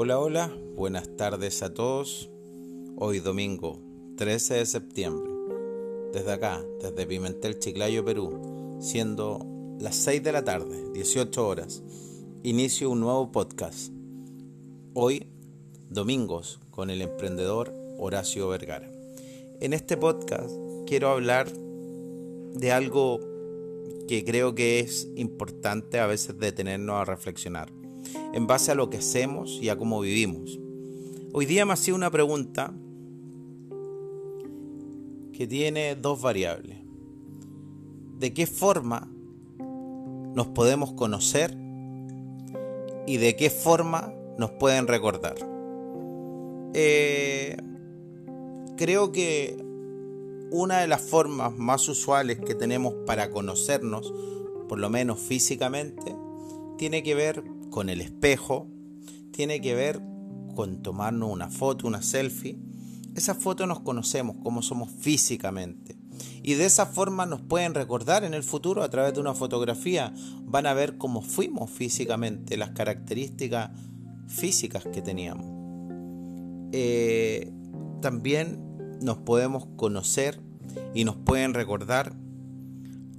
Hola, hola, buenas tardes a todos. Hoy domingo 13 de septiembre, desde acá, desde Pimentel, Chiclayo, Perú, siendo las 6 de la tarde, 18 horas, inicio un nuevo podcast. Hoy, domingos, con el emprendedor Horacio Vergara. En este podcast quiero hablar de algo que creo que es importante a veces detenernos a reflexionar en base a lo que hacemos y a cómo vivimos. Hoy día me hacía una pregunta que tiene dos variables. ¿De qué forma nos podemos conocer y de qué forma nos pueden recordar? Eh, creo que una de las formas más usuales que tenemos para conocernos, por lo menos físicamente, tiene que ver con el espejo, tiene que ver con tomarnos una foto, una selfie. Esa foto nos conocemos, como somos físicamente. Y de esa forma nos pueden recordar en el futuro a través de una fotografía. Van a ver cómo fuimos físicamente, las características físicas que teníamos. Eh, también nos podemos conocer y nos pueden recordar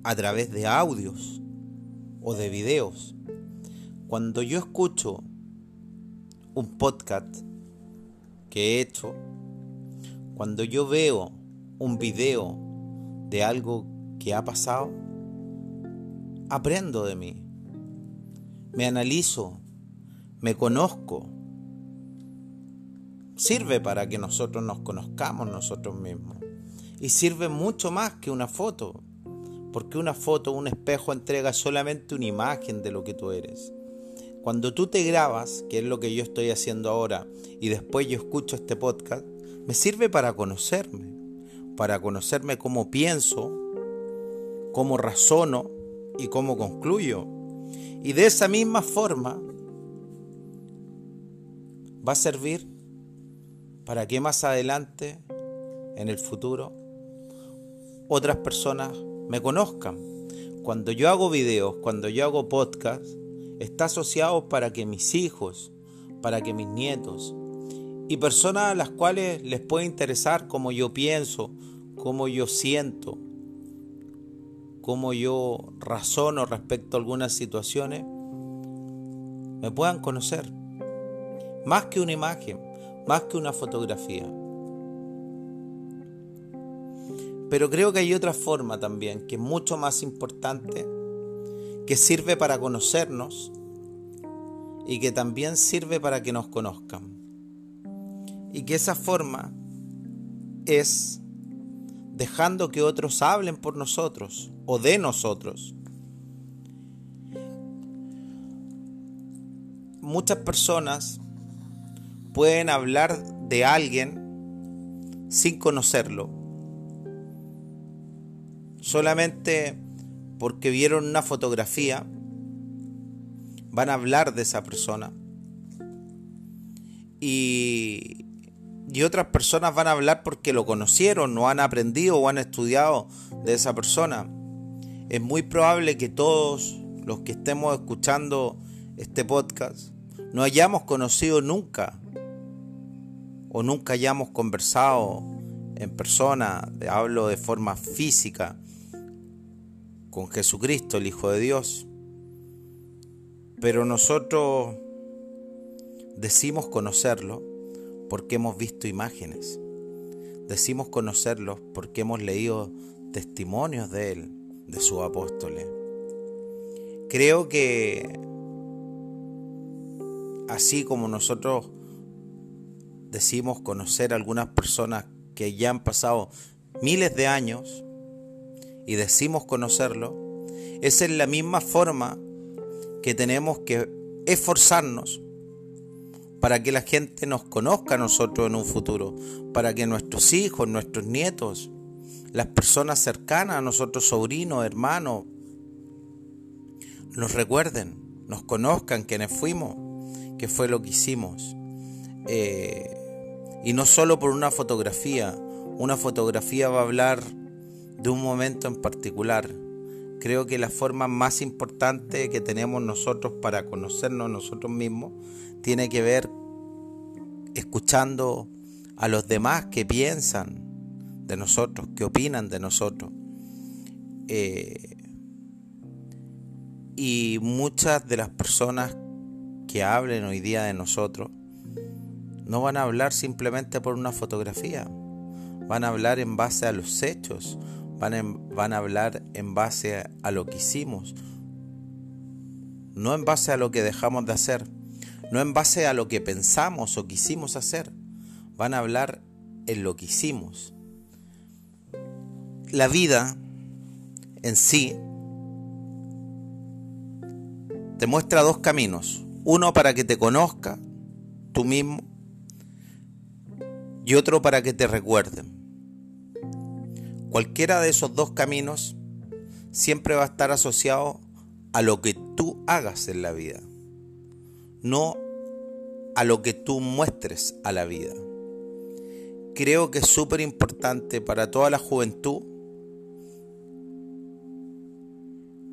a través de audios o de videos. Cuando yo escucho un podcast que he hecho, cuando yo veo un video de algo que ha pasado, aprendo de mí, me analizo, me conozco. Sirve para que nosotros nos conozcamos nosotros mismos. Y sirve mucho más que una foto, porque una foto, un espejo entrega solamente una imagen de lo que tú eres. Cuando tú te grabas, que es lo que yo estoy haciendo ahora, y después yo escucho este podcast, me sirve para conocerme, para conocerme cómo pienso, cómo razono y cómo concluyo. Y de esa misma forma va a servir para que más adelante, en el futuro, otras personas me conozcan. Cuando yo hago videos, cuando yo hago podcasts, está asociado para que mis hijos, para que mis nietos y personas a las cuales les puede interesar cómo yo pienso, cómo yo siento, cómo yo razono respecto a algunas situaciones, me puedan conocer. Más que una imagen, más que una fotografía. Pero creo que hay otra forma también, que es mucho más importante que sirve para conocernos y que también sirve para que nos conozcan. Y que esa forma es dejando que otros hablen por nosotros o de nosotros. Muchas personas pueden hablar de alguien sin conocerlo. Solamente porque vieron una fotografía, van a hablar de esa persona. Y, y otras personas van a hablar porque lo conocieron, o han aprendido o han estudiado de esa persona. Es muy probable que todos los que estemos escuchando este podcast no hayamos conocido nunca o nunca hayamos conversado en persona, hablo de forma física, con Jesucristo, el Hijo de Dios. Pero nosotros decimos conocerlo porque hemos visto imágenes. Decimos conocerlo porque hemos leído testimonios de Él, de sus apóstoles. Creo que así como nosotros decimos conocer a algunas personas que ya han pasado miles de años, y decimos conocerlo, es la misma forma que tenemos que esforzarnos para que la gente nos conozca a nosotros en un futuro, para que nuestros hijos, nuestros nietos, las personas cercanas a nosotros, sobrinos, hermanos, nos recuerden, nos conozcan quienes fuimos, qué fue lo que hicimos. Eh, y no solo por una fotografía, una fotografía va a hablar de un momento en particular. Creo que la forma más importante que tenemos nosotros para conocernos nosotros mismos tiene que ver escuchando a los demás que piensan de nosotros, que opinan de nosotros. Eh, y muchas de las personas que hablen hoy día de nosotros no van a hablar simplemente por una fotografía, van a hablar en base a los hechos, van, a hablar en base a lo que hicimos, no en base a lo que dejamos de hacer, no en base a lo que pensamos o quisimos hacer, van a hablar en lo que hicimos. La vida en sí te muestra dos caminos. Uno para que te conozca tú mismo y otro para que te recuerden. Cualquiera de esos dos caminos siempre va a estar asociado a lo que tú hagas en la vida, no a lo que tú muestres a la vida. Creo que es súper importante para toda la juventud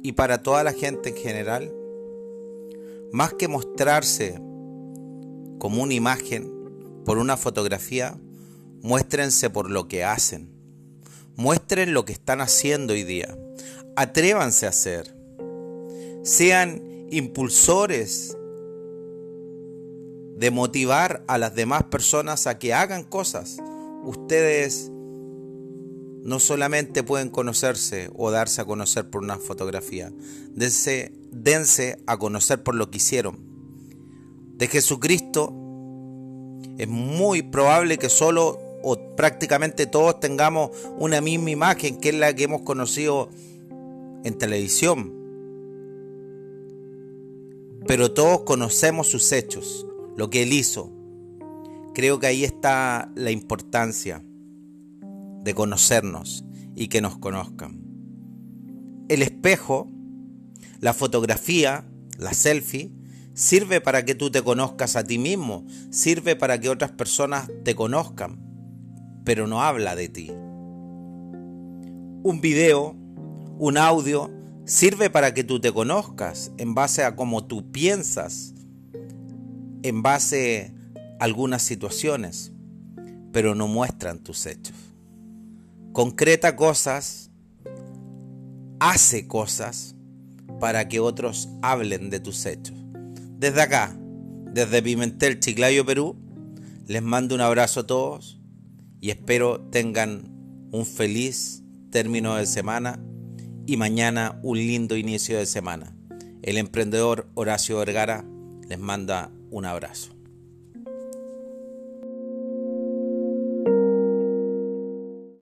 y para toda la gente en general, más que mostrarse como una imagen, por una fotografía, muéstrense por lo que hacen. Muestren lo que están haciendo hoy día. Atrévanse a hacer. Sean impulsores de motivar a las demás personas a que hagan cosas. Ustedes no solamente pueden conocerse o darse a conocer por una fotografía, dense, dense a conocer por lo que hicieron. De Jesucristo es muy probable que solo o prácticamente todos tengamos una misma imagen que es la que hemos conocido en televisión. Pero todos conocemos sus hechos, lo que él hizo. Creo que ahí está la importancia de conocernos y que nos conozcan. El espejo, la fotografía, la selfie, sirve para que tú te conozcas a ti mismo, sirve para que otras personas te conozcan, pero no habla de ti. Un video, un audio, sirve para que tú te conozcas en base a cómo tú piensas, en base a algunas situaciones, pero no muestran tus hechos concreta cosas, hace cosas para que otros hablen de tus hechos. Desde acá, desde Pimentel, Chiclayo, Perú, les mando un abrazo a todos y espero tengan un feliz término de semana y mañana un lindo inicio de semana. El emprendedor Horacio Vergara les manda un abrazo.